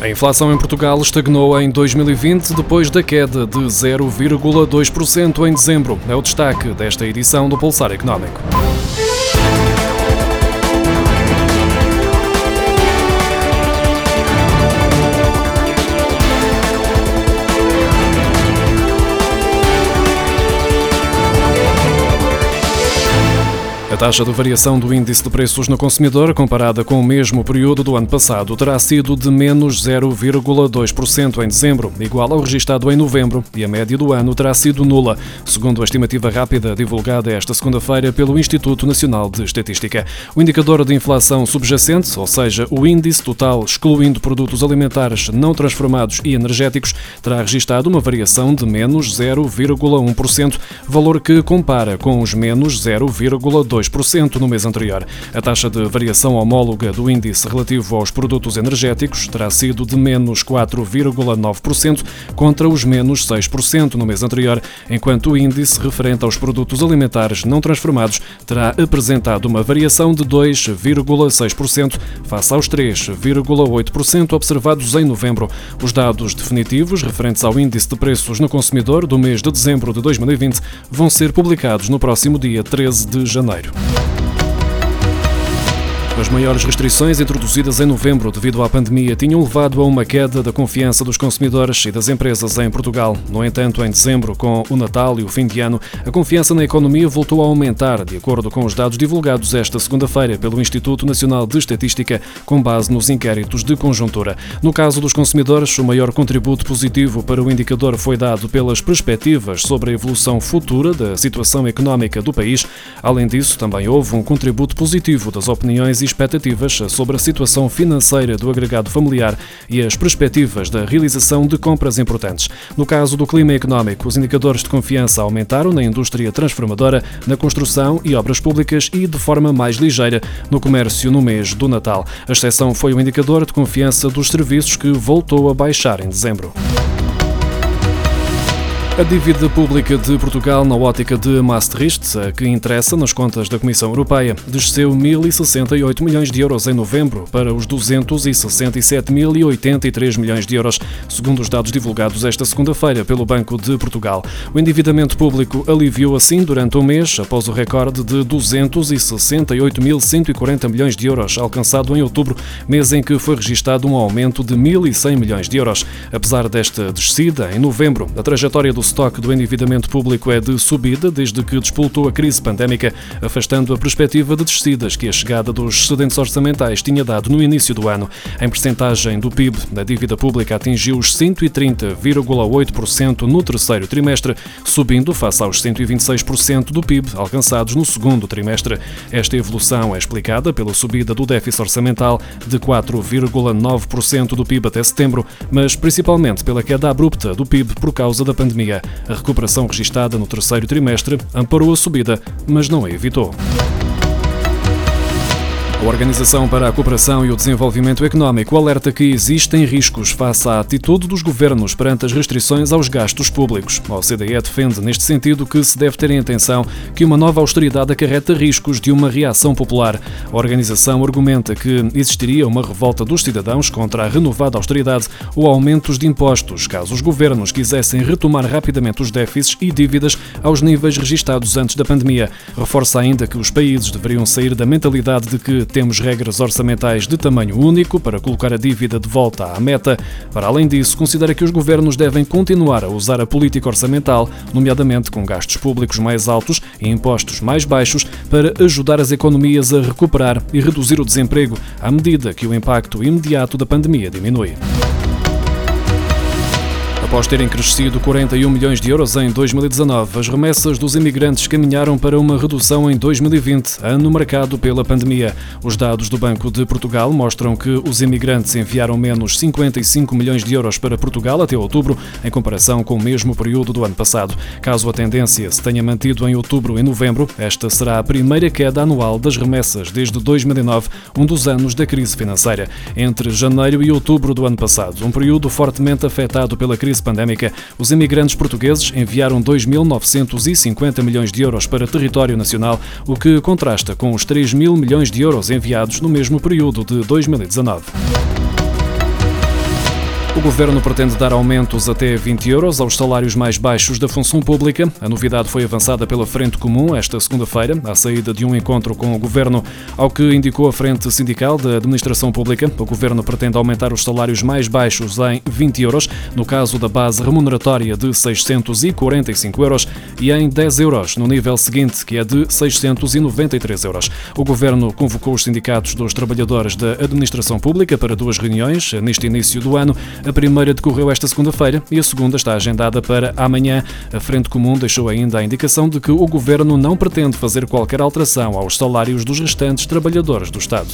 A inflação em Portugal estagnou em 2020 depois da queda de 0,2% em dezembro. É o destaque desta edição do Pulsar Económico. Taxa de variação do índice de preços no consumidor, comparada com o mesmo período do ano passado, terá sido de menos 0,2% em dezembro, igual ao registado em novembro, e a média do ano terá sido nula, segundo a estimativa rápida divulgada esta segunda-feira pelo Instituto Nacional de Estatística. O indicador de inflação subjacente, ou seja, o índice total excluindo produtos alimentares não transformados e energéticos, terá registado uma variação de menos 0,1%, valor que compara com os menos 0,2% no mês anterior. A taxa de variação homóloga do índice relativo aos produtos energéticos terá sido de menos 4,9% contra os menos 6% no mês anterior, enquanto o índice referente aos produtos alimentares não transformados terá apresentado uma variação de 2,6% face aos 3,8% observados em novembro. Os dados definitivos referentes ao índice de preços no consumidor do mês de dezembro de 2020 vão ser publicados no próximo dia 13 de janeiro. быть. As maiores restrições introduzidas em novembro devido à pandemia tinham levado a uma queda da confiança dos consumidores e das empresas em Portugal. No entanto, em dezembro, com o Natal e o fim de ano, a confiança na economia voltou a aumentar, de acordo com os dados divulgados esta segunda-feira pelo Instituto Nacional de Estatística, com base nos inquéritos de conjuntura. No caso dos consumidores, o maior contributo positivo para o indicador foi dado pelas perspectivas sobre a evolução futura da situação económica do país. Além disso, também houve um contributo positivo das opiniões e expectativas sobre a situação financeira do agregado familiar e as perspectivas da realização de compras importantes. No caso do clima económico, os indicadores de confiança aumentaram na indústria transformadora, na construção e obras públicas e, de forma mais ligeira, no comércio no mês do Natal. A exceção foi o indicador de confiança dos serviços que voltou a baixar em dezembro. A dívida pública de Portugal na ótica de Maastricht, a que interessa nas contas da Comissão Europeia, desceu 1.068 milhões de euros em novembro para os 267.083 milhões de euros, segundo os dados divulgados esta segunda-feira pelo Banco de Portugal. O endividamento público aliviou assim durante um mês, após o recorde de 268.140 milhões de euros alcançado em outubro, mês em que foi registado um aumento de 1.100 milhões de euros. Apesar desta descida, em novembro, a trajetória do estoque do endividamento público é de subida desde que despoltou a crise pandémica, afastando a perspectiva de descidas que a chegada dos excedentes orçamentais tinha dado no início do ano. Em percentagem do PIB, a dívida pública atingiu os 130,8% no terceiro trimestre, subindo face aos 126% do PIB alcançados no segundo trimestre. Esta evolução é explicada pela subida do déficit orçamental de 4,9% do PIB até setembro, mas principalmente pela queda abrupta do PIB por causa da pandemia. A recuperação registada no terceiro trimestre amparou a subida, mas não a evitou. A Organização para a Cooperação e o Desenvolvimento Económico alerta que existem riscos face à atitude dos governos perante as restrições aos gastos públicos. A OCDE defende, neste sentido, que se deve ter em atenção que uma nova austeridade acarreta riscos de uma reação popular. A organização argumenta que existiria uma revolta dos cidadãos contra a renovada austeridade ou aumentos de impostos, caso os governos quisessem retomar rapidamente os déficits e dívidas aos níveis registados antes da pandemia. Reforça ainda que os países deveriam sair da mentalidade de que temos regras orçamentais de tamanho único para colocar a dívida de volta à meta. Para além disso, considera que os governos devem continuar a usar a política orçamental, nomeadamente com gastos públicos mais altos e impostos mais baixos, para ajudar as economias a recuperar e reduzir o desemprego à medida que o impacto imediato da pandemia diminui. Após terem crescido 41 milhões de euros em 2019, as remessas dos imigrantes caminharam para uma redução em 2020, ano marcado pela pandemia. Os dados do Banco de Portugal mostram que os imigrantes enviaram menos 55 milhões de euros para Portugal até outubro, em comparação com o mesmo período do ano passado. Caso a tendência se tenha mantido em outubro e novembro, esta será a primeira queda anual das remessas desde 2009, um dos anos da crise financeira. Entre janeiro e outubro do ano passado, um período fortemente afetado pela crise crise pandémica, os imigrantes portugueses enviaram 2.950 milhões de euros para território nacional, o que contrasta com os 3 mil milhões de euros enviados no mesmo período de 2019. O governo pretende dar aumentos até 20 euros aos salários mais baixos da função pública. A novidade foi avançada pela Frente Comum esta segunda-feira, à saída de um encontro com o governo. Ao que indicou a Frente Sindical da Administração Pública, o governo pretende aumentar os salários mais baixos em 20 euros, no caso da base remuneratória de 645 euros, e em 10 euros no nível seguinte, que é de 693 euros. O governo convocou os sindicatos dos trabalhadores da administração pública para duas reuniões neste início do ano. A primeira decorreu esta segunda-feira e a segunda está agendada para amanhã. A Frente Comum deixou ainda a indicação de que o governo não pretende fazer qualquer alteração aos salários dos restantes trabalhadores do Estado.